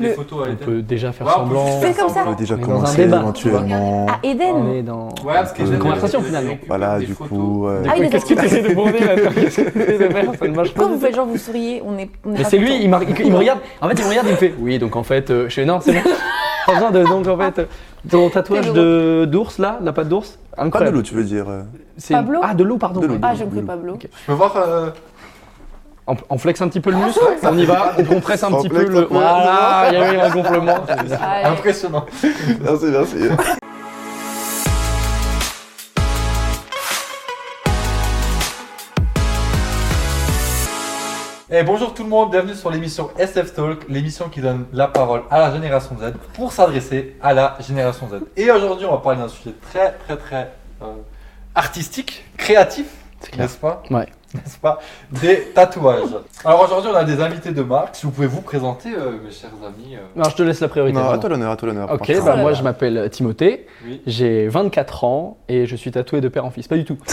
Des Le- photos à On peut déjà faire on semblant. faire comme ça. On peut déjà On est dans un commencer débat, éventuellement. À On Eden est dans. Ouais, parce que Une conversation, finalement. Voilà, du coup, euh, Ah Qu'est-ce que tu essaies de marche pas. Quand vous faites genre vous souriez, on est. on Mais c'est lui, il, me regarde. En fait, il me regarde, il me fait. Oui, donc en fait, euh, je fais non, c'est bon. Pas besoin de. Donc en fait, euh, ton tatouage de d'ours là, la patte d'ours, Pas de l'eau, tu veux dire. euh. C'est- Pablo Ah, de l'eau, pardon. Ah, j'ai compris Pablo. Je peux voir. On, on flexe un petit peu le muscle, on y va, on compresse un On petit peu le. peu. Voilà, il y a eu un gonflement. Impressionnant. Merci, merci. Et bonjour tout le monde, bienvenue sur l'émission SF Talk, l'émission qui donne la parole à la génération Z pour s'adresser à la génération Z. Et aujourd'hui, on va parler d'un sujet très très très euh, artistique, créatif, clair. n'est-ce pas? Ouais. N'est-ce pas Des tatouages. Alors aujourd'hui, on a des invités de marque. Si vous pouvez vous présenter, euh, mes chers amis. euh, Alors, je te laisse la priorité. Non, à toi l'honneur, à toi l'honneur. Ok, bah moi je m'appelle Timothée, oui. j'ai 24 ans et je suis tatoué de père en fils. Pas du tout. Euh,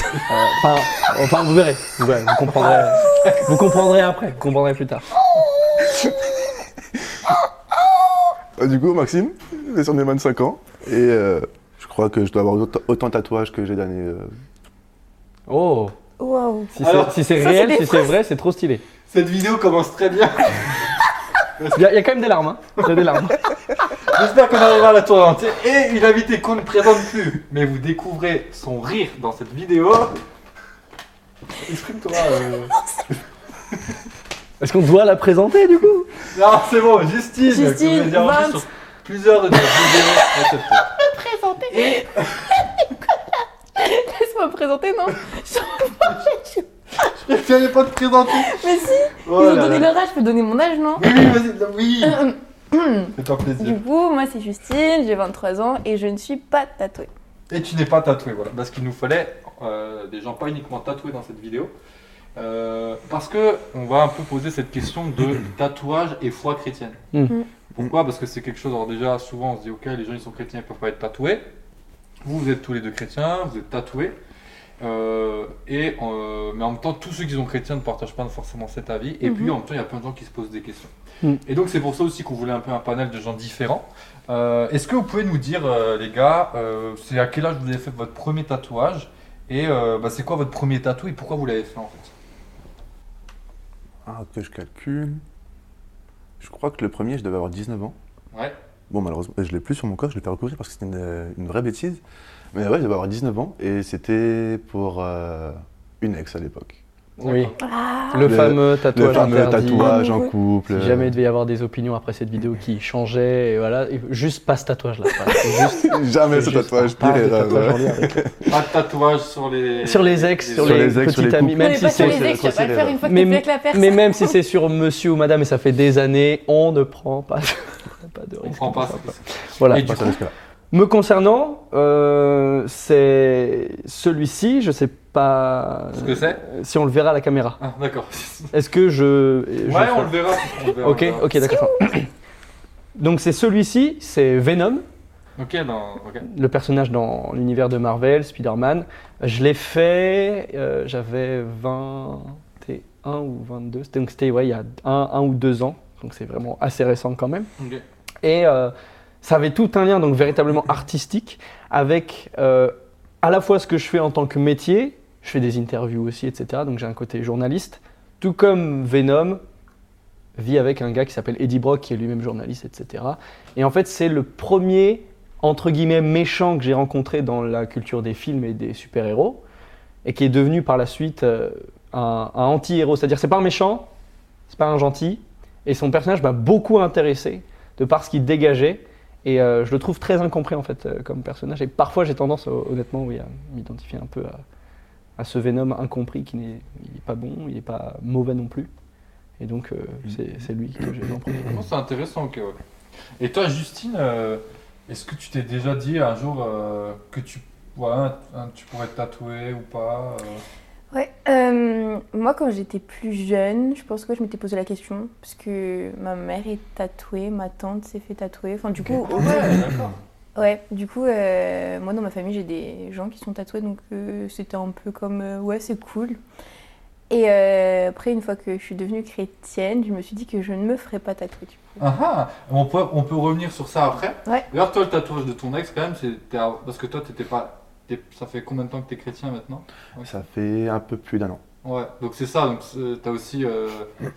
Enfin, enfin, vous verrez, vous, verrez, vous comprendrez, vous comprendrez après, vous comprendrez plus tard. Euh, Du coup, Maxime, j'ai sur mes 25 ans et euh, je crois que je dois avoir autant, autant de tatouages que j'ai d'années. euh. Oh, Waouh. si c'est Alors, réel, si c'est vrai, c'est trop stylé. Cette vidéo commence très bien. Il y, a il y a quand même des larmes, hein. Il y a des larmes. J'espère qu'on arrivera à la tour entière. Et une invitée qu'on ne présente plus, mais vous découvrez son rire dans cette vidéo. Exprime-toi. euh. Est-ce qu'on doit la présenter du coup? Non, c'est bon, Justine. Justine, que vous avez déjà reçue 20. sur plusieurs de nos vidéos. Présenter. Et me présenter, non je n'allais pas te présenter. Mais si, Oh ils ont donné leur âge, je peux donner mon âge, non Oui, oui, vas-y, oui. Fais-toi plaisir. Du coup, moi c'est Justine, j'ai 23 ans et je ne suis pas tatouée. Et tu n'es pas tatoué, voilà. Parce qu'il nous fallait euh, des gens pas uniquement tatoués dans cette vidéo. Euh, parce que on va un peu poser cette question de tatouage et foi chrétienne. Mhm. Pourquoi? Parce que c'est quelque chose, alors déjà souvent on se dit ok les gens ils sont chrétiens ils peuvent pas être tatoués. Vous vous êtes tous les deux chrétiens, vous êtes tatoués. Euh, et, euh, mais en même temps tous ceux qui sont chrétiens ne partagent pas forcément cet avis. Et Mhm. puis en même temps il y a plein de gens qui se posent des questions. Mhm. Et donc c'est pour ça aussi qu'on voulait un peu un panel de gens différents. Euh, Est-ce que vous pouvez nous dire, euh, les gars, euh, c'est à quel âge vous avez fait votre premier tatouage et euh, bah, c'est quoi votre premier tatou et pourquoi vous l'avez fait en fait? Ah, que je calcule. Je crois que le premier, je devais avoir 19 ans. Bon, malheureusement, je l'ai plus sur mon corps, je l'ai fait recouvrir parce que c'était une, une vraie bêtise. Mais ouais, je devais avoir 19 ans et c'était pour euh, une ex à l'époque. Oui, Ah, le, Le- fameux Le tatouage fameux interdit. tatouage en couple. Si jamais il devait y avoir des opinions après cette vidéo qui changeaient, et voilà, et juste pas ce tatouage-là. Jamais ce juste tatouage, pas de tatouage ouais. Pas de tatouage sur les... Sur les ex, sur, Sur les, les ex, sur petites les amies, couples. même si c'est le Mais- mais même si c'est sur monsieur ou madame et ça fait des années, on ne prend pas, pas de On risque. prend pas on ça. prend pas. Voilà. Et coup, risque-là. Me concernant, euh, c'est celui-ci, je sais pas Ce que c'est si on le verra à la caméra. Ah, d'accord. Est-ce que je, je Ouais, on le verra. on le verra, Ok, ok, d'accord. Donc c'est celui-ci, c'est Venom, Ok, dans... ok. le personnage dans l'univers de Marvel, Spider-Man. Je l'ai fait, euh, j'avais 21 ou 22, C'était- donc c'était ouais, il y a un, un ou deux ans, donc c'est vraiment assez récent quand même. Ok. Et euh, ça avait tout un lien, donc véritablement artistique, avec euh, à la fois ce que je fais en tant que métier, je fais des interviews aussi, etc. Donc j'ai un côté journaliste, tout comme Venom vit avec un gars qui s'appelle Eddie Brock, qui est lui-même journaliste, etc. Et en fait, c'est le premier, entre guillemets, méchant que j'ai rencontré dans la culture des films et des super-héros, et qui est devenu par la suite euh, un, un anti-héros. C'est-à-dire, c'est pas un méchant, c'est pas un gentil, et son personnage m'a beaucoup intéressé de par ce qu'il dégageait. Et euh, je le trouve très incompris en fait euh, comme personnage. Et parfois j'ai tendance, euh, honnêtement, oui, à m'identifier un peu à, à ce Venom incompris qui n'est pas bon, il n'est pas mauvais non plus. Et donc euh, c'est lui que j'ai en premier. C'est intéressant, ok, ouais. Et toi, Justine, euh, est-ce que tu t'es déjà dit un jour euh, que tu, voilà, un- tu pourrais te tatouer ou pas euh? Ouais, euh, moi quand j'étais plus jeune, je pense que je m'étais posé la question parce que ma mère est tatouée, ma tante s'est fait tatouer. Enfin, du coup, Ouais, d'accord. ouais, du coup, euh, moi dans ma famille j'ai des gens qui sont tatoués donc euh, c'était un peu comme ouais, c'est cool. Et après, une fois que je suis devenue chrétienne, je me suis dit que je ne me ferais pas tatouer. du coup. Ah ah, on peut, on peut revenir sur ça après. Ouais. D'ailleurs, toi, le tatouage de ton ex, quand même, à- parce que toi, t'étais pas. Ça fait combien de temps que t'es chrétien maintenant Ça fait un peu plus d'un an. Ouais, donc c'est ça. Donc c'est- t'as aussi euh,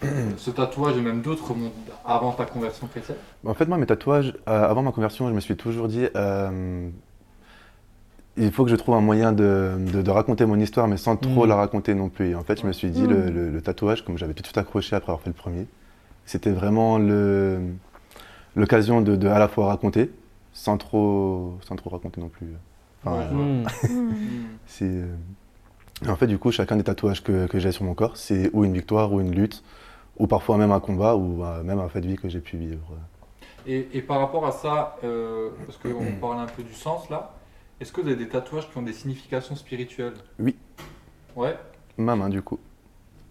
ce tatouage et même d'autres avant ta conversion chrétienne. En fait, moi, mes tatouages, euh, avant ma conversion, je me suis toujours dit, euh, il faut que je trouve un moyen de, de- de raconter mon histoire, mais sans trop Mm. la raconter non plus. Et en fait, je me suis dit, Mm. le, le- le tatouage, comme j'avais tout de suite accroché après avoir fait le premier, c'était vraiment l'occasion de, de à la fois raconter, sans trop, sans trop raconter non plus. Hmm. Hmm. c'est, euh, et en fait, du coup, chacun des tatouages que, que j'ai sur mon corps, c'est ou une victoire, ou une lutte, ou parfois même un combat, ou euh, même un fait de vie que j'ai pu vivre. Et, et par rapport à ça, euh, parce qu'on parle un peu du sens là, est-ce que vous avez des tatouages qui ont des significations spirituelles? Oui. Ouais. Ma main, du coup.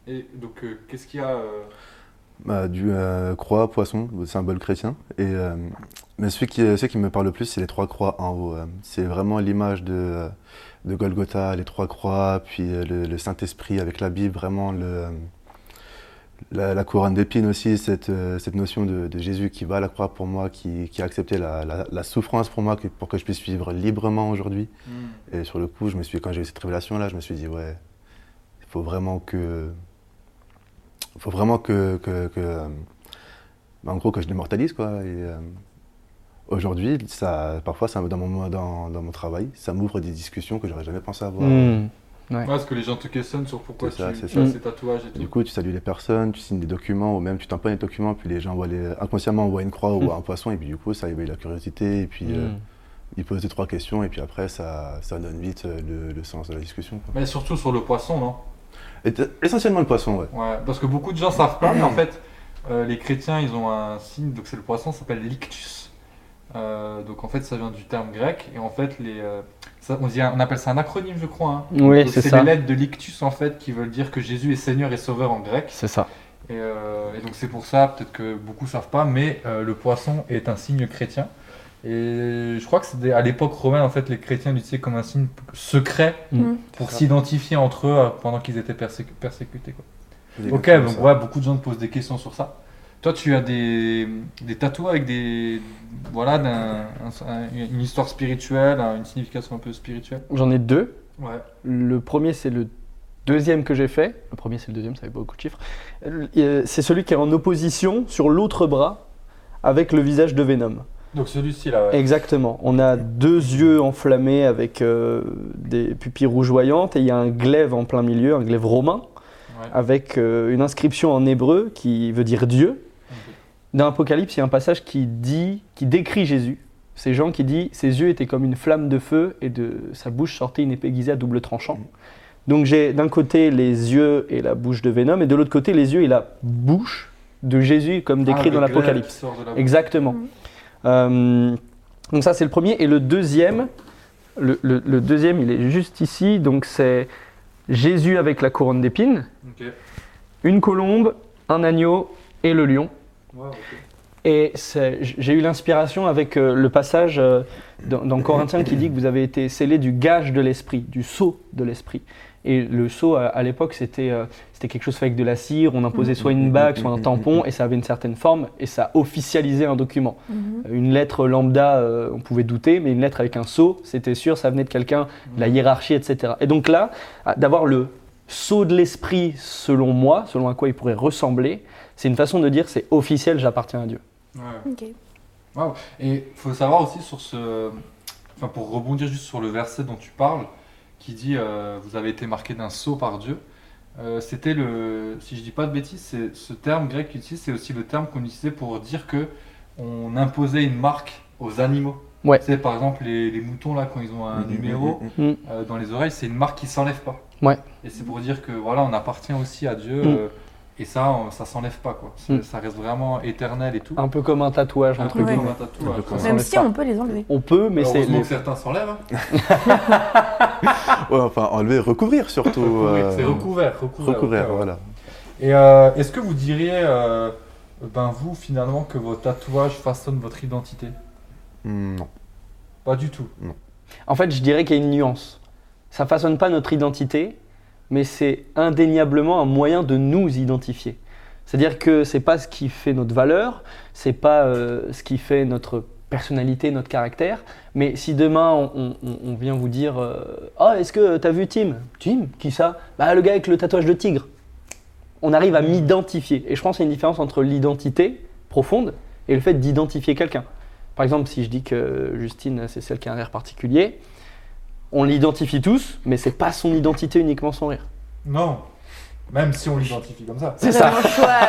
Et donc, euh, qu'est-ce qu'il y a euh, Bah, du euh, croix, poisson, le symbole chrétien. Et, euh, mais celui qui, celui qui me parle le plus, c'est les trois croix en haut. euh. C'est vraiment l'image de, euh, de Golgotha, les trois croix, puis euh, le, le Saint-Esprit avec la Bible, vraiment le, euh, la, la couronne d'épines aussi, cette, euh, cette notion de, de Jésus qui va à la croix pour moi, qui, qui a accepté la, la- la souffrance pour moi, pour que je puisse vivre librement aujourd'hui. hmm. Et sur le coup, je me suis, quand j'ai eu cette révélation-là, je me suis dit, ouais, il faut vraiment que. Il faut vraiment que. que, que, euh, bah, en gros, que je l'immortalise, quoi. Et euh, aujourd'hui, ça, parfois, ça, dans, mon, dans, dans mon travail, ça m'ouvre des discussions que j'aurais jamais pensé avoir. Hmm. Ouais, parce que les gens te questionnent sur pourquoi C'est ça, tu, ça. ces tatouages et tout. Du coup, tu salues les personnes, tu signes des documents, ou même tu tamponnes les documents, puis les gens voient les, inconsciemment voient une croix ou Mm. un poisson, et puis du coup, ça éveille la curiosité, et puis euh, Hmm. ils posent deux, trois questions, et puis après, ça, ça donne vite le, le sens de la discussion. quoi. Mais surtout sur le poisson, non? Essentiellement le poisson, ouais. Ouais, parce que beaucoup de gens savent pas, mais en fait, euh, les chrétiens, ils ont un signe, donc c'est le poisson, ça s'appelle l'ictus. Euh, donc en fait, ça vient du terme grec, et en fait, les, euh, ça, on, dit, on appelle ça un acronyme, je crois. hein. Oui, c'est c'est ça. les lettres de l'ictus, en fait, qui veulent dire que Jésus est Seigneur et Sauveur en grec. C'est ça. Et, euh, et donc c'est pour ça, peut-être que beaucoup savent pas, mais euh, le poisson est un signe chrétien. Et je crois que c'était à l'époque romaine, en fait, les chrétiens l'utilisaient comme un signe secret Mm. pour ça. s'identifier entre eux euh, pendant qu'ils étaient persécu- persécutés. Quoi. Ok, donc ouais, beaucoup de gens te posent des questions sur ça. Toi, tu as des, des tatouages avec des, voilà, d'un- un- un- une histoire spirituelle, un- une signification un peu spirituelle? J'en ai deux. Ouais. Le premier, c'est le deuxième que j'ai fait. Le premier, c'est le deuxième, ça fait beaucoup de chiffres. Euh, C'est celui qui est en opposition sur l'autre bras avec le visage de Venom. Donc celui-ci là. Ouais. Exactement. On a deux yeux enflammés avec euh, des pupilles rougeoyantes et il y a un glaive en plein milieu, un glaive romain, Ouais. avec euh, une inscription en hébreu qui veut dire Dieu. Dans Apocalypse, il y a un passage qui dit, qui décrit Jésus. C'est Jean qui dit Ses yeux étaient comme une flamme de feu et de sa bouche sortait une épée aiguisée à double tranchant. Donc j'ai d'un côté les yeux et la bouche de Venom et de l'autre côté les yeux et la bouche de Jésus comme décrit Ah, dans le glaive l'Apocalypse. la. Exactement. Mhm. Euh, donc ça c'est le premier et le deuxième, le, le- le deuxième il est juste ici. Donc c'est Jésus avec la couronne d'épines, une colombe, un agneau et le lion. Et j'ai eu l'inspiration avec euh, le passage euh, dans, dans Corinthiens qui dit que vous avez été scellés du gage de l'esprit, du sceau de l'esprit. Et le sceau, à, à l'époque, c'était euh, c'était quelque chose fait avec de la cire, on imposait soit une bague, soit un tampon, et ça avait une certaine forme, et ça officialisait un document. Mhm. Une lettre lambda, euh, on pouvait douter, mais une lettre avec un sceau, c'était sûr, ça venait de quelqu'un, de la hiérarchie, etc. Et donc là, d'avoir le sceau de l'esprit, selon moi, selon à quoi il pourrait ressembler, c'est une façon de dire c'est officiel, j'appartiens à Dieu. Ouais. Ok. Et il faut savoir aussi sur ce. Enfin, pour rebondir juste sur le verset dont tu parles, qui dit euh, Vous avez été marqué d'un sceau par Dieu. Euh, C'était le. Si je dis pas de bêtises, c'est ce terme grec qu'il utilise, c'est aussi le terme qu'on utilisait pour dire que on imposait une marque aux animaux. Ouais. Tu sais, par exemple, les, les moutons, là, quand ils ont un Mhm, numéro mhm, mhm. euh, dans les oreilles, c'est une marque qui s'enlève pas. Ouais. Et c'est pour dire que voilà, on appartient aussi à Dieu. Et ça, on- ça s'enlève pas, quoi. C'est- Mm. Ça reste vraiment éternel et tout. Un peu comme un tatouage, Un Ouais. comme guillemets. un tatouage. Comme Même si pas. on peut les enlever. On peut, mais c'est. Les- que certains s'enlèvent. hein. Ouais, enfin, enlever, recouvrir surtout. Recouvrir, euh, C'est recouvert, recouvert. recouvrir, voilà. Et euh, est-ce que vous diriez, euh, ben vous finalement, que vos tatouages façonnent votre identité? Hmm, non. Pas du tout. En fait, je dirais qu'il y a une nuance. Ça façonne pas notre identité, mais c'est indéniablement un moyen de nous identifier. C'est-à-dire que c'est pas ce qui fait notre valeur, c'est pas euh, ce qui fait notre personnalité, notre caractère. Mais si demain on, vient vous dire euh, Oh, est-ce que t'as vu Tim? Tim? Qui ça? Bah, le gars avec le tatouage de tigre. On arrive à m'identifier. Et je pense qu'il y a une différence entre l'identité profonde et le fait d'identifier quelqu'un. Par exemple, si je dis que Justine, c'est celle qui a un rire particulier, on l'identifie tous, mais c'est pas son identité uniquement son rire. Non. Même si on l'identifie comme ça. C'est ça. Vraiment choix,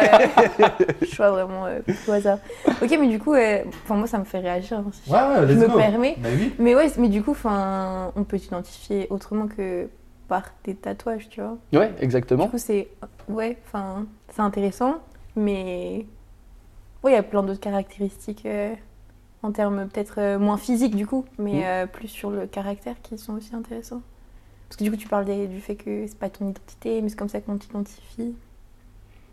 euh, choix vraiment euh, au hasard. Ok, mais du coup, euh, enfin, moi ça me fait réagir. hein, si Ouais, ouais, je me go. permets. Mais oui. Mais ouais, mais du coup, enfin, on peut s'identifier autrement que par des tatouages, tu vois. Ouais, exactement. Du coup, c'est ouais, enfin, c'est intéressant, mais ouais, il y a plein d'autres caractéristiques euh, en termes peut-être euh, moins physiques du coup, mais euh, plus sur le caractère qui sont aussi intéressants. Parce que du coup, tu parles des- du fait que c'est pas ton identité, mais c'est comme ça qu'on t'identifie.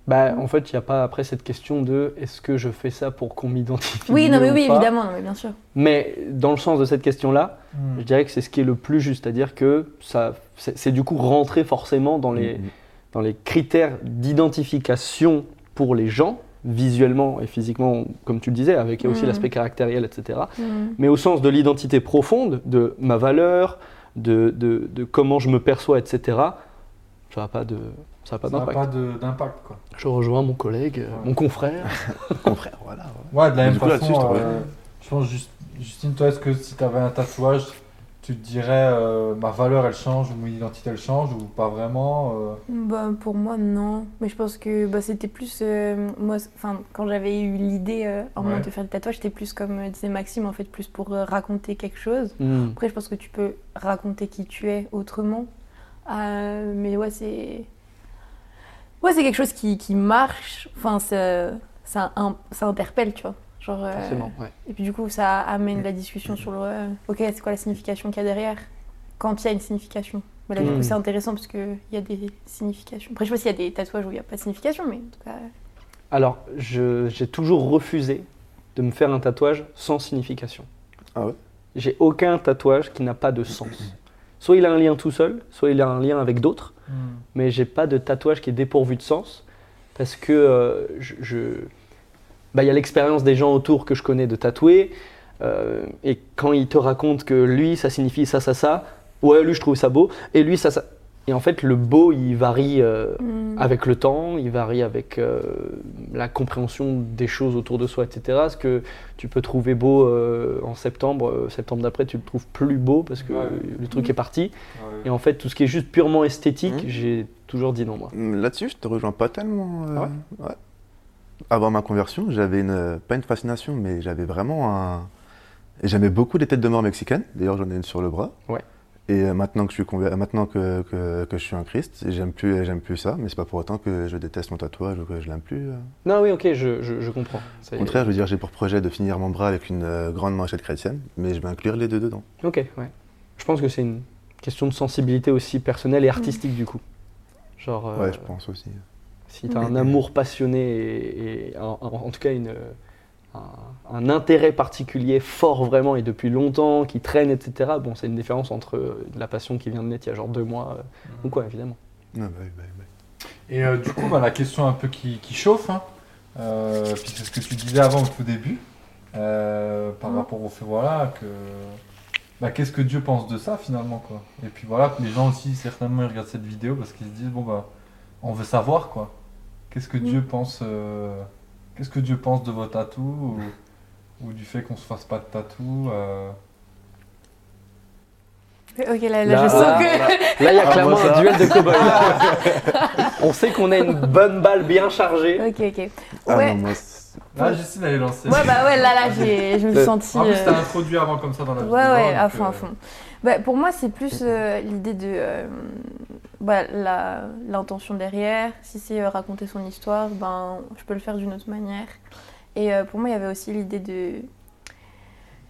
Bah, en fait, il n'y a pas après cette question de est-ce que je fais ça pour qu'on m'identifie Oui, non, mais ou oui, pas évidemment, non, mais bien sûr. Mais dans le sens de cette question-là, Hmm. je dirais que c'est ce qui est le plus juste, c'est-à-dire que ça, c'est c'est du coup rentrer forcément dans les, Mm, mm. dans les critères d'identification pour les gens, visuellement et physiquement, comme tu le disais, avec aussi Mhm. l'aspect caractériel, etc. Mm. Mais au sens de l'identité profonde, de ma valeur, de, de, de comment je me perçois, etc., ça n'a pas de- ça a pas Ça n'a d'impact. pas d'impact, quoi. Je rejoins mon collègue, euh, Ouais. mon confrère. Confrère, voilà. ouais. Ouais, de la même coup, façon, je euh, je pense, Just- Justine, toi, est-ce que si tu avais un tatouage, tu te dirais euh, ma valeur elle change ou mon identité elle change ou pas vraiment euh, Bah, pour moi, non. Mais je pense que bah, c'était plus. euh, moi, enfin, quand j'avais eu l'idée euh, en moment Ouais. de faire des tatouages, c'était plus comme disait Maxime, en fait, plus pour euh, raconter quelque chose. Hmm. Après, je pense que tu peux raconter qui tu es autrement. Euh, mais ouais, c'est. Ouais, c'est quelque chose qui, qui marche. Enfin, ça, ça, ça interpelle, tu vois. Genre, euh, Forcément, ouais. Et puis du coup, ça amène la discussion sur le. euh, ok, c'est quoi la signification qu'il y a derrière Quand il y a une signification? Mais là, du coup, c'est intéressant parce qu'il y a des significations. Après, je sais pas s'il y a des tatouages où il n'y a pas de signification, mais en tout cas. Alors, je- j'ai toujours refusé de me faire un tatouage sans signification. Ah ouais? J'ai aucun tatouage qui n'a pas de sens. Soit il a un lien tout seul, soit il a un lien avec d'autres, mais j'ai pas de tatouage qui est dépourvu de sens parce que euh, je, je- bah, il y a l'expérience des gens autour que je connais de tatouer euh, et quand ils te racontent que lui ça signifie ça ça ça, ouais lui je trouve ça beau et lui ça ça et en fait le beau il varie euh, mm, avec le temps, il varie avec euh, la compréhension des choses autour de soi, etc. Ce que tu peux trouver beau euh, en septembre, euh, septembre d'après, tu le trouves plus beau parce que Ouais. le truc est parti? Ouais. Et en fait, tout ce qui est juste purement esthétique, Mhm. j'ai toujours dit non, moi. Mm, Là-dessus, je te rejoins pas tellement. euh, Ah ouais. Avant ma conversion, j'avais une, pas une fascination, mais j'avais vraiment un. J'aimais beaucoup les têtes de mort mexicaines. D'ailleurs, j'en ai une sur le bras. Ouais. Et euh, maintenant que je suis, conver- maintenant que, que, que je suis un Christ, j'aime plus, j'aime plus ça. Mais c'est pas pour autant que je déteste mon tatouage ou que je l'aime plus. euh. Non, oui, ok, je, je- je comprends. Au contraire, je veux dire, j'ai pour projet de finir mon bras avec une euh, grande manchette chrétienne, mais je vais inclure les deux dedans. Ok, ouais. Je pense que c'est une question de sensibilité aussi personnelle et artistique du coup. Genre, euh, Ouais, je pense aussi. Si tu as un amour passionné et, et en, tout cas une, un, un intérêt particulier fort vraiment et depuis longtemps, qui traîne, etc., bon, c'est une différence entre euh, la passion qui vient de naître il y a genre deux mois euh, ou quoi, évidemment. Ah, bah bah bah. Et euh, du coup, bah, la question un peu qui, qui chauffe, hein, euh, puis c'est ce que tu disais avant au tout début, euh, par Mhm. rapport au fait voilà, que bah, qu'est-ce que Dieu pense de ça finalement quoi. Et puis voilà, les gens aussi certainement ils regardent cette vidéo parce qu'ils se disent bon bah on veut savoir quoi. Qu'est-ce que. Dieu pense euh, Qu'est-ce que Dieu pense de vos tatous ou, ou du fait qu'on se fasse pas de tatou euh, Ok, là, là, Là, je sens là, que. Là, il y a Ah, clairement un duel de cow-boys. On sait qu'on a une bonne balle bien chargée. ok, ok. Ah Ouais. non, moi, Là, Justine elle est lancée. Ouais, bah ouais, là, là, j'ai, je me Le- suis sentie. En plus, euh, t'as introduit avant comme ça dans la vidéo. Ouais, ouais, à fond, euh, à fond. Bah, pour moi, c'est plus euh, l'idée de euh, bah, la- l'intention derrière. Si c'est euh, raconter son histoire, ben, je peux le faire d'une autre manière. Et euh, pour moi, il y avait aussi l'idée de,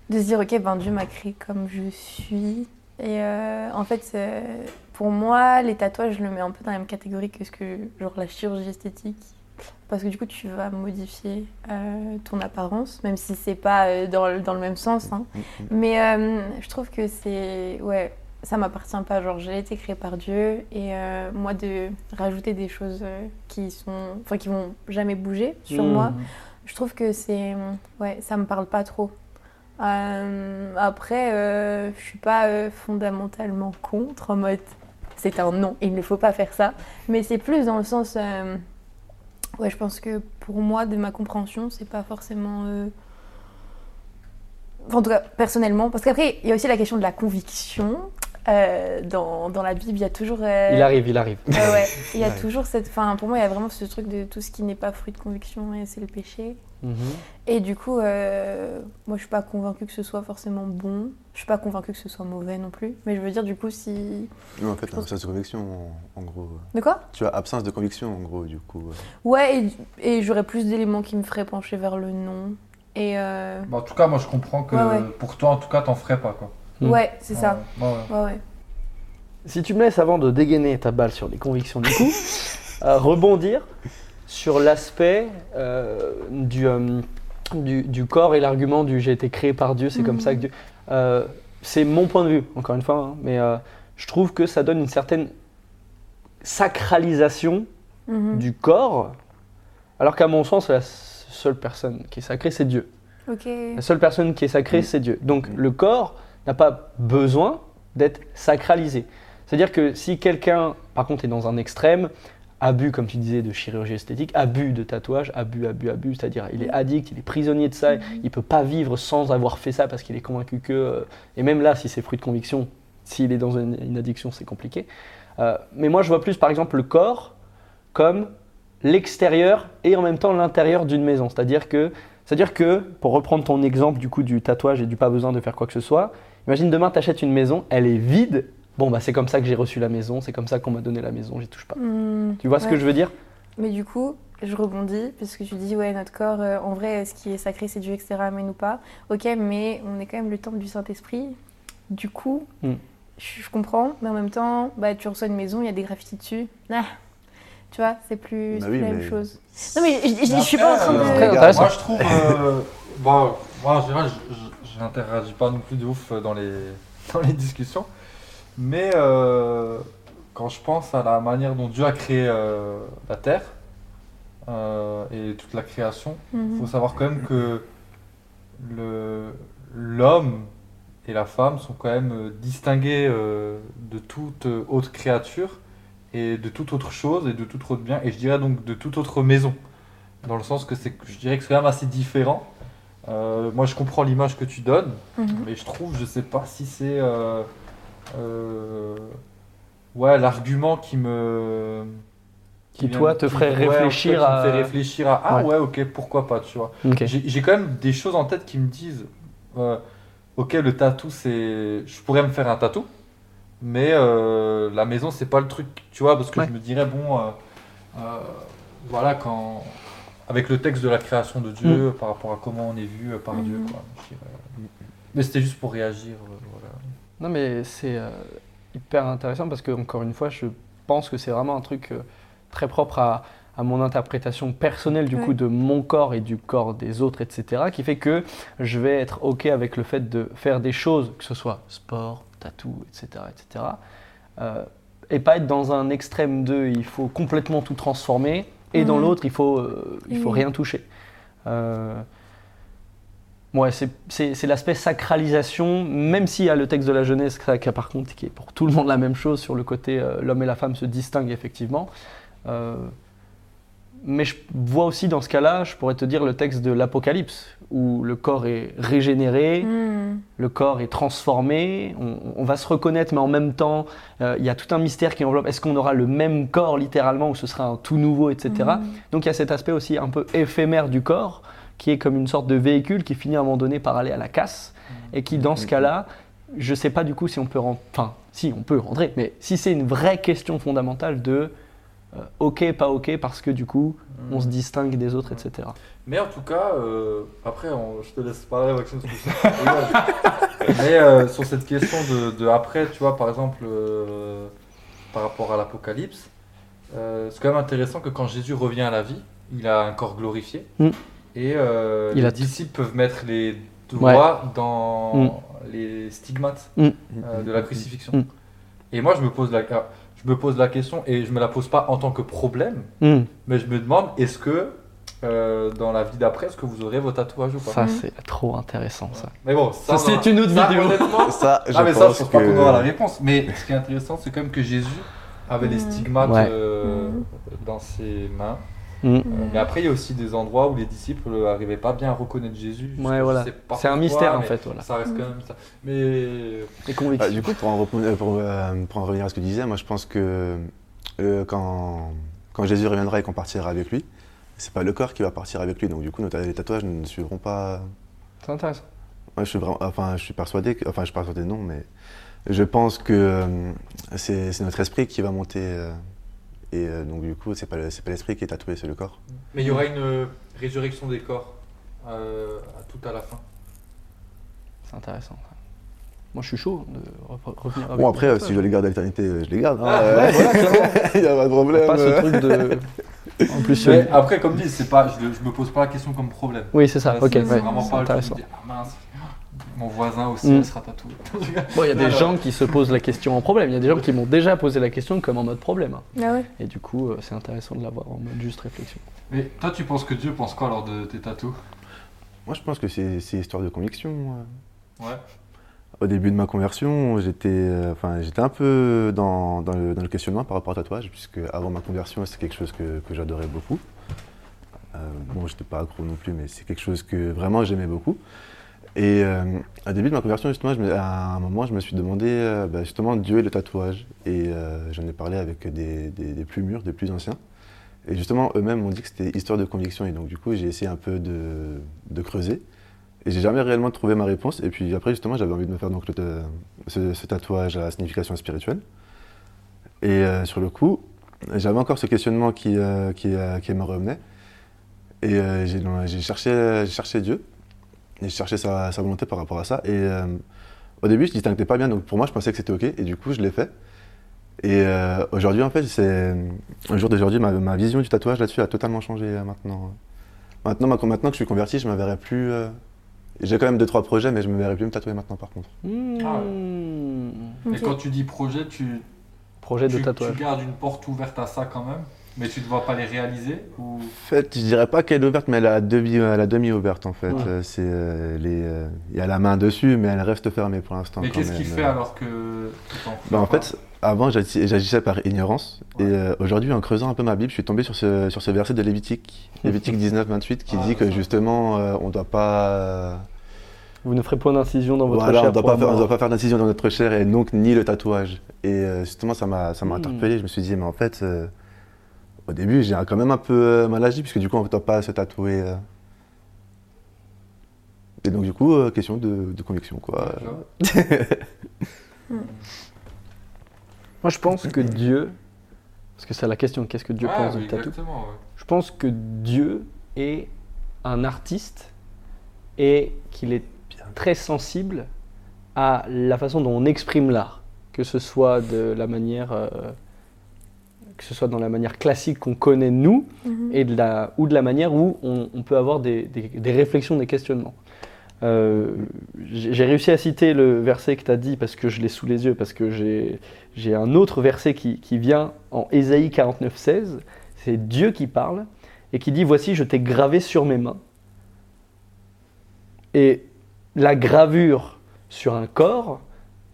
de se dire, ok, ben, Dieu m'a créé comme je suis. Et euh, en fait, euh, pour moi, les tatouages, je le mets un peu dans la même catégorie que ce que, genre, la chirurgie esthétique. Parce que du coup, tu vas modifier euh, ton apparence, même si c'est pas euh, dans, le- dans le même sens. hein. Mais euh, je trouve que c'est. Ouais. ça m'appartient pas. Genre, j'ai été créée par Dieu et moi de rajouter des choses qui sont, enfin, qui vont jamais bouger sur moi, je trouve que c'est, ouais, ça me parle pas trop. Après, je suis pas fondamentalement contre en mode c'est un non, il ne faut pas faire ça. Mais c'est plus dans le sens, ouais, je pense que pour moi, de ma compréhension, c'est pas forcément. euh, Enfin, en tout cas, personnellement, parce qu'après, il y a aussi la question de la conviction. Euh, dans, dans la Bible, il y a toujours. euh, Il arrive, il arrive. Ouais, ouais. Il y a toujours cette. Enfin, pour moi, il y a vraiment ce truc de tout ce qui n'est pas fruit de conviction et c'est le péché. Mhm. Et du coup, euh, moi, je suis pas convaincue que ce soit forcément bon. Je suis pas convaincue que ce soit mauvais non plus. Mais je veux dire, du coup, si. Non, en fait, pense- absence de conviction, en, en gros. De quoi? Tu as absence de conviction, en gros, du coup. euh. Ouais, et, et j'aurais plus d'éléments qui me feraient pencher vers le non. Et. euh, Bah, en tout cas, moi je comprends que Ouais, ouais. pour toi, en tout cas, t'en ferais pas quoi. Mm. Ouais, c'est ça. Ouais, ouais. Ouais, ouais. Si tu me laisses, avant de dégainer ta balle sur les convictions du coup, euh, rebondir sur l'aspect euh, du, euh, du, du corps et l'argument du j'ai été créé par Dieu, c'est comme Mhm. ça que Dieu. Euh, c'est mon point de vue, encore une fois, hein, mais euh, je trouve que ça donne une certaine sacralisation Mhm. du corps, alors qu'à mon sens, la seule personne qui est sacrée, c'est Dieu. La seule personne qui est sacrée, Mm. c'est Dieu. Donc le corps n'a pas besoin d'être sacralisé. C'est-à-dire que si quelqu'un, par contre, est dans un extrême, abus, comme tu disais, de chirurgie esthétique, abus de tatouage, abus, abus, abus, c'est-à-dire il est addict, il est prisonnier de ça, Mhm. il peut pas vivre sans avoir fait ça parce qu'il est convaincu que... euh, et même là, si c'est fruit de conviction, s'il est dans une, une addiction, c'est compliqué. Euh, mais moi, je vois plus, par exemple, le corps comme l'extérieur et en même temps l'intérieur d'une maison. C'est-à-dire que, c'est-à-dire que, pour reprendre ton exemple du coup du tatouage et du pas besoin de faire quoi que ce soit, imagine demain tu achètes une maison, elle est vide. Bon bah c'est comme ça que j'ai reçu la maison, c'est comme ça qu'on m'a donné la maison, j'y touche pas. Hmm, Tu vois ce que je veux dire? Mais du coup, je rebondis, puisque tu dis, ouais, notre corps, euh, en vrai, ce qui est sacré, c'est Dieu, etc., mais nous pas. Ok, mais on est quand même le temple du Saint-Esprit. Du coup, Hmm. je, je comprends, mais en même temps, bah, tu reçois une maison, il y a des graffitis dessus. Ah, tu vois, c'est plus, Bah c'est oui, plus la même chose. Non, mais je, je- je suis pas en train de. euh. Moi je trouve. euh, bon, moi en général, je- n'interagis pas non plus de ouf dans les, dans les discussions. Mais euh, quand je pense à la manière dont Dieu a créé euh, la terre euh, et toute la création, il Mhm. faut savoir quand même que l'homme et la femme sont quand même distingués de toute autre créature et de toute autre chose et de tout autre bien et je dirais donc de toute autre maison dans le sens que c'est je dirais que c'est quand même assez différent Euh, moi je comprends l'image que tu donnes Mhm. mais je trouve je sais pas si c'est euh, ouais l'argument qui me Qui, toi, te qui- ferait ouais, en réfléchir qui me à- fait réfléchir à ah Ouais. ouais ok pourquoi pas tu vois j'ai quand même des choses en tête qui me disent euh, Ok, le tatou, c'est. Je pourrais me faire un tatou, mais euh, la maison, c'est pas le truc, tu vois, parce que Ouais. je me dirais, bon, euh, euh, voilà, quand. Avec le texte de la création de Dieu, par rapport à comment on est vu euh, par Mhm. Dieu, quoi. Mais c'était juste pour réagir, euh. Non, mais c'est euh, hyper intéressant parce que, encore une fois, je pense que c'est vraiment un truc euh, très propre à, à mon interprétation personnelle du Ouais. coup de mon corps et du corps des autres, etc. qui fait que je vais être OK avec le fait de faire des choses, que ce soit sport, tatou, etc. etc. euh, et pas être dans un extrême de il faut complètement tout transformer et dans l'autre il faut, il faut rien toucher. Ouais, c'est- l'aspect sacralisation, même s'il y a le texte de la Genèse, ça, qui par contre, qui est pour tout le monde la même chose sur le côté euh, l'homme et la femme se distinguent effectivement. Euh, mais je vois aussi dans ce cas-là, je pourrais te dire le texte de l'Apocalypse, où le corps est régénéré, Hmm. le corps est transformé, on, on va se reconnaître, mais en même temps, euh, il y a tout un mystère qui enveloppe. Est-ce qu'on aura le même corps littéralement, ou ce sera un tout nouveau, etc. Mhm. Donc il y a cet aspect aussi un peu éphémère du corps, qui est comme une sorte de véhicule qui finit à un moment donné par aller à la casse, et qui dans ce cas-là, je ne sais pas du coup si on peut rentrer, enfin si on peut rentrer, mais si c'est une vraie question fondamentale de euh, ok, pas ok, parce que du coup on se distingue des autres, etc. Mais en tout cas, euh, après, on- je te laisse parler, Maxime. que je- Mais euh, sur cette question de, de après, tu vois, par exemple, euh, par rapport à l'Apocalypse, euh, c'est quand même intéressant que quand Jésus revient à la vie, il a un corps glorifié. Mm. Et euh, Il les a disciples peuvent mettre les doigts dans Mm. les stigmates Mm. euh, de la crucifixion. Mm. Et moi, je me pose la, ah, je me pose la question et je me la pose pas en tant que problème, mais je me demande est-ce que euh, dans la vie d'après, est-ce que vous aurez vos tatouages ou pas? Ça, c'est trop intéressant, ça. Mais bon, ça, c'est une autre ça, vidéo. honnêtement, Ça, je ah, mais ça, je pense pas qu'on aura la que. réponse. Mais ce qui est intéressant, c'est quand même que Jésus avait les Mm. stigmates Ouais. euh, Mm. dans ses mains. Euh, mais après, il y a aussi des endroits où les disciples n'arrivaient pas bien à reconnaître Jésus. Ouais, voilà. C'est un mystère, en fait, voilà. Ça reste quand même ça. Mais Ah, convictions. du coup, pour en, repon- euh, pour, euh, pour en revenir à ce que tu disais, moi je pense que euh, quand, quand Jésus reviendra et qu'on partira avec lui, c'est pas le corps qui va partir avec lui. Donc du coup, nos les tatouages ne suivront pas. C'est intéressant. Je suis vraiment, enfin, je suis persuadé, que, enfin, je suis persuadé non, mais je pense que euh, c'est c'est notre esprit qui va monter. Et euh, donc du coup, c'est pas le- c'est pas l'esprit qui est tatoué, c'est le corps. mais il y aura une euh, résurrection des corps euh, à tout à la fin. C'est intéressant. Moi, je suis chaud de re- revenir avec Bon après, euh, si je dois les garder à l'éternité, je les garde. hein, Ah, euh, Ouais, voilà, clairement. Il n'y a pas de problème. Pas ce truc de. En plus, Mais après, comme dit, c'est pas, je, je me pose pas la question comme problème. oui, c'est ça. Ok, c'est ouais, vraiment c'est pas le truc de intéressant. dire, ah mince, mon voisin aussi Mm. elle sera tatoué. Bon, il y a des Alors. gens qui se posent la question en problème. Il y a des gens qui m'ont déjà posé la question comme en mode problème. Ah ouais Et du coup, euh, c'est intéressant de l'avoir en mode juste réflexion. Mais toi, tu penses que Dieu pense quoi lors de tes tatous? Moi, je pense que c'est c'est histoire de conviction. Ouais. Au début de ma conversion, j'étais euh, enfin, j'étais un peu dans, dans le, dans le questionnement par rapport au tatouage, puisque avant ma conversion, c'est quelque chose que, que j'adorais beaucoup. Euh, bon, j'étais pas accro non plus, mais c'est quelque chose que vraiment j'aimais beaucoup. Et euh, au début de ma conversion, justement, à un moment, je me suis demandé euh, bah, justement Dieu et le tatouage. Et euh, j'en ai parlé avec des, des- des plus mûrs, des plus anciens. Et justement, eux-mêmes m'ont dit que c'était histoire de conviction. Et donc, du coup, j'ai essayé un peu de, de creuser. Et j'ai jamais réellement trouvé ma réponse. Et puis après, justement, j'avais envie de me faire donc, le- ce, ce tatouage à signification spirituelle. Et euh, sur le coup, j'avais encore ce questionnement qui, euh, qui, euh, qui me revenait. Et j'ai cherché, cherché Dieu. Et j'ai cherché sa, sa volonté par rapport à ça. Et euh, au début, je ne distinguais pas bien. Donc pour moi, je pensais que c'était OK. Et du coup, je l'ai fait. Et euh, aujourd'hui, en fait, c'est. Au jour d'aujourd'hui, ma, ma vision du tatouage là-dessus a totalement changé euh, maintenant. Maintenant, ma- maintenant que je suis converti, je ne me verrai plus. euh, J'ai quand même deux trois projets, mais je me verrai plus me tatouer maintenant par contre. Ah Mmh. Et Ok. quand tu dis projet, tu, Projet de tu, tatouage. tu gardes une porte ouverte à ça quand même, mais tu ne vas pas les réaliser ou... En fait, je dirais pas qu'elle est ouverte, mais elle a demi, elle a demi ouverte en fait. Ouais. Euh, C'est euh, les, euh, il y a la main dessus, mais elle reste fermée pour l'instant. Mais qu'est-ce qui fait alors que Bah, en fait, avant j'agi- j'agissais par ignorance, et Ouais. euh, aujourd'hui en creusant un peu ma Bible, je suis tombé sur ce, sur ce verset de Lévitique, Lévitique 19-28, qui Ah, dit que ça. justement euh, on doit pas, Vous ne ferez point d'incision dans votre voilà, chair on avoir- doit pas faire d'incision dans notre chair et donc ni le tatouage. Et euh, justement ça m'a, ça m'a Hmm. interpellé. Je me suis dit mais en fait, euh, au début j'ai quand même un peu euh, mal agi puisque du coup on ne doit pas se tatouer. euh. Et donc du coup euh, question de, de conviction quoi. Vois Moi, je pense que Dieu, parce que c'est la question, qu'est-ce que Dieu Ouais, pense oui, du tatou exactement, ouais. Je pense que Dieu est un artiste et qu'il est très sensible à la façon dont on exprime l'art, que ce soit de la manière, euh, que ce soit dans la manière classique qu'on connaît nous, Mhm. et de la, ou de la manière où on, on peut avoir des, des- des réflexions, des questionnements. Euh, j'ai réussi à citer le verset que tu as dit parce que je l'ai sous les yeux, parce que j'ai j'ai un autre verset qui, qui vient en Ésaïe 49, 16. C'est Dieu qui parle et qui dit Voici, je t'ai gravé sur mes mains. Et la gravure sur un corps,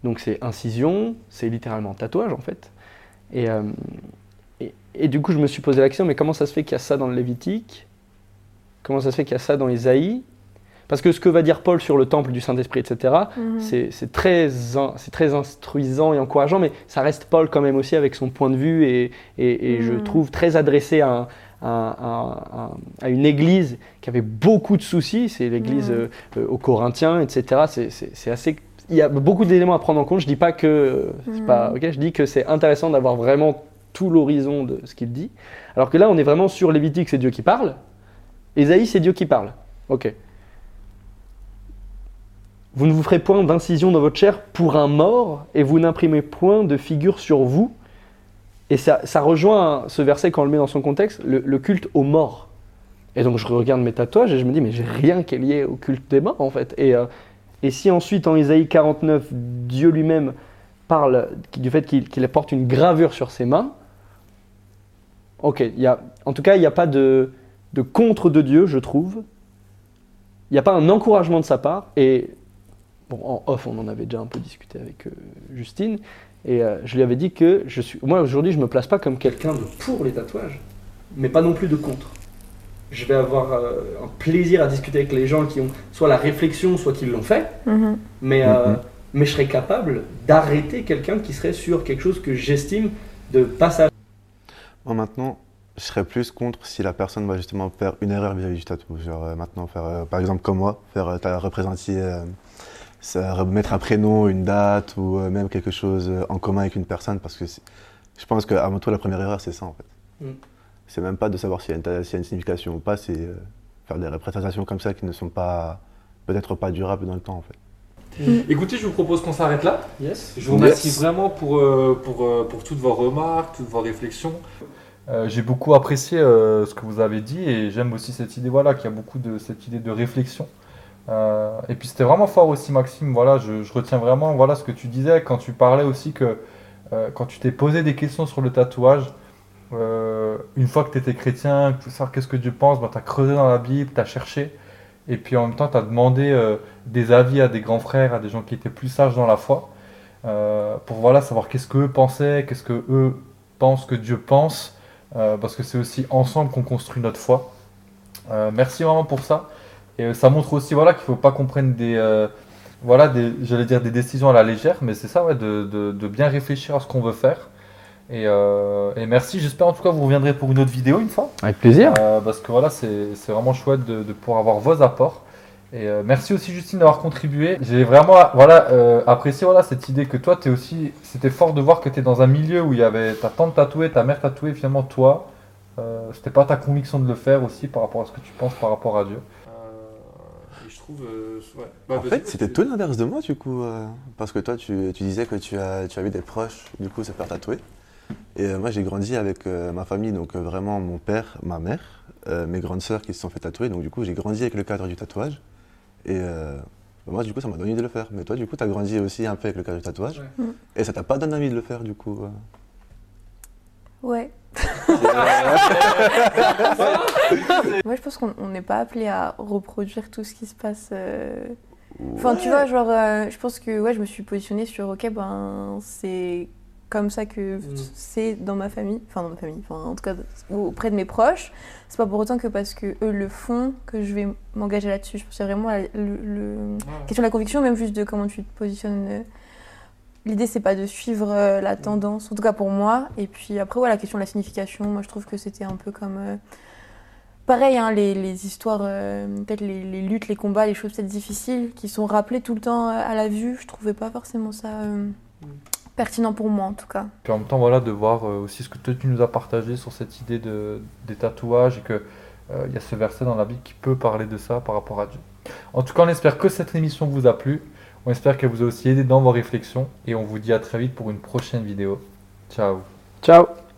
donc c'est incision, c'est littéralement tatouage en fait. Et, euh, et, du coup, je me suis posé la question mais comment ça se fait qu'il y a ça dans le Lévitique? Comment ça se fait qu'il y a ça dans Ésaïe? Parce que ce que va dire Paul sur le temple du Saint-Esprit, etc., Mhm. c'est très, très instruisant et encourageant, mais ça reste Paul quand même aussi avec son point de vue et, et- et je Mhm. trouve très adressé à, un- à- à- à- à une église qui avait beaucoup de soucis, c'est l'église Mhm. euh, euh, aux Corinthiens, etc. C'est- assez. Il y a beaucoup d'éléments à prendre en compte. Je dis pas que c'est pas ok. Je dis que c'est intéressant d'avoir vraiment tout l'horizon de ce qu'il dit. Alors que là, on est vraiment sur Lévitique, c'est Dieu qui parle. Ésaïe, c'est Dieu qui parle. Ok. Vous ne vous ferez point d'incision dans votre chair pour un mort, et vous n'imprimez point de figure sur vous. Et ça, ça rejoint ce verset quand on le met dans son contexte, le, culte aux morts. Et donc je regarde mes tatouages et je me dis, mais j'ai rien qui est lié au culte des morts en fait. Et, euh, Et si ensuite en Isaïe 49, Dieu lui-même parle du fait qu'il apporte une gravure sur ses mains, ok, il y a, en tout cas, il n'y a pas de, de contre de Dieu, je trouve. Il n'y a pas un encouragement de sa part. Et bon, en off, on en avait déjà un peu discuté avec euh, Justine. Et euh, je lui avais dit que je suis, moi aujourd'hui, je me place pas comme quelqu'un de pour les tatouages, mais pas non plus de contre. Je vais avoir euh, un plaisir à discuter avec les gens qui ont soit la réflexion, soit qui l'ont fait, Mhm. mais, euh, Mhm. mais je serais capable d'arrêter quelqu'un qui serait sur quelque chose que j'estime de passage. Moi maintenant, je serais plus contre si la personne va justement faire une erreur vis-à-vis du tatou. Genre euh, maintenant faire, euh, par exemple comme moi, faire euh, représenter, euh, ça, remettre un prénom, une date ou même quelque chose en commun avec une personne parce que je pense qu'avant tout la première erreur c'est ça en fait. Mm. C'est même pas de savoir s'il y, a une ta- s'il y a une signification ou pas, c'est faire des représentations comme ça qui ne sont pas peut-être pas durables dans le temps en fait. Écoutez, je vous propose qu'on s'arrête là. Yes. Je vous remercie Yes. vraiment pour, euh, pour, euh, pour toutes vos remarques, toutes vos réflexions. Euh, J'ai beaucoup apprécié euh, ce que vous avez dit et j'aime aussi cette idée, voilà, qu'il y a beaucoup de cette idée de réflexion. Euh, et puis c'était vraiment fort aussi, Maxime. Voilà, je, je retiens vraiment, voilà, ce que tu disais quand tu parlais aussi que euh, quand tu t'es posé des questions sur le tatouage, euh, une fois que tu étais chrétien, que tu qu'est-ce que Dieu pense, tu as creusé dans la Bible, tu as cherché. Et puis en même temps, tu as demandé euh, des avis à des grands frères, à des gens qui étaient plus sages dans la foi, euh, pour voilà, savoir qu'est-ce qu'eux pensaient, qu'est-ce que eux pensent que Dieu pense, euh, parce que c'est aussi ensemble qu'on construit notre foi. Merci vraiment pour ça. Et ça montre aussi voilà, qu'il ne faut pas qu'on prenne des, voilà, j'allais dire des décisions à la légère, mais c'est ça, ouais, de- de bien réfléchir à ce qu'on veut faire. Et, euh, et merci, j'espère en tout cas que vous reviendrez pour une autre vidéo une fois. Avec plaisir. Euh, parce que voilà, c'est c'est vraiment chouette de, de pouvoir avoir vos apports. Et euh, merci aussi Justine d'avoir contribué. J'ai vraiment voilà, euh, apprécié voilà, cette idée que toi, es aussi, c'était fort de voir que tu es dans un milieu où il y avait ta tante tatouée, ta mère tatouée, finalement toi, euh, c'était pas ta conviction de le faire aussi par rapport à ce que tu penses par rapport à Dieu. et je trouve, ouais. En fait, c'était tout l'inverse de moi, du coup. euh, parce que toi, tu, tu disais que tu as, tu as eu des proches, du coup, se faire tatouer. Et euh, moi, j'ai grandi avec euh, ma famille, donc euh, vraiment mon père, ma mère, euh, mes grandes sœurs qui se sont fait tatouer. Donc, du coup, j'ai grandi avec le cadre du tatouage. Et euh, moi, du coup, ça m'a donné envie de le faire. Mais toi, du coup, tu as grandi aussi un peu avec le cadre du tatouage. Ouais. Mm. Et ça t'a pas donné envie de le faire, du coup. euh? Ouais. Moi, je pense qu'on on n'est pas appelé à reproduire tout ce qui se passe. euh, Enfin, tu vois, genre, euh, je pense que ouais, je me suis positionnée sur ok, ben, c'est comme ça que Mm. c'est dans ma famille, enfin, dans ma famille, enfin, en tout cas, auprès de mes proches. C'est pas pour autant que parce que eux le font que je vais m'engager là-dessus. Je pense que c'est vraiment la- le, le- question de la conviction, même juste de comment tu te positionnes. euh. L'idée, c'est pas de suivre euh, la tendance, en tout cas pour moi. Et puis après, ouais, la question de la signification, moi, je trouve que c'était un peu comme. euh, Pareil, hein, les, les histoires, euh, peut-être les, les luttes, les combats, les choses peut-être difficiles qui sont rappelées tout le temps à la vue, je trouvais pas forcément ça euh, pertinent pour moi en tout cas. Puis en même temps, voilà, de voir euh, aussi ce que toi tu nous as partagé sur cette idée de, des tatouages et que euh, il y a ce verset dans la Bible qui peut parler de ça par rapport à Dieu. En tout cas, on espère que cette émission vous a plu. On espère qu'elle vous a aussi aidé dans vos réflexions et on vous dit à très vite pour une prochaine vidéo. Ciao Ciao.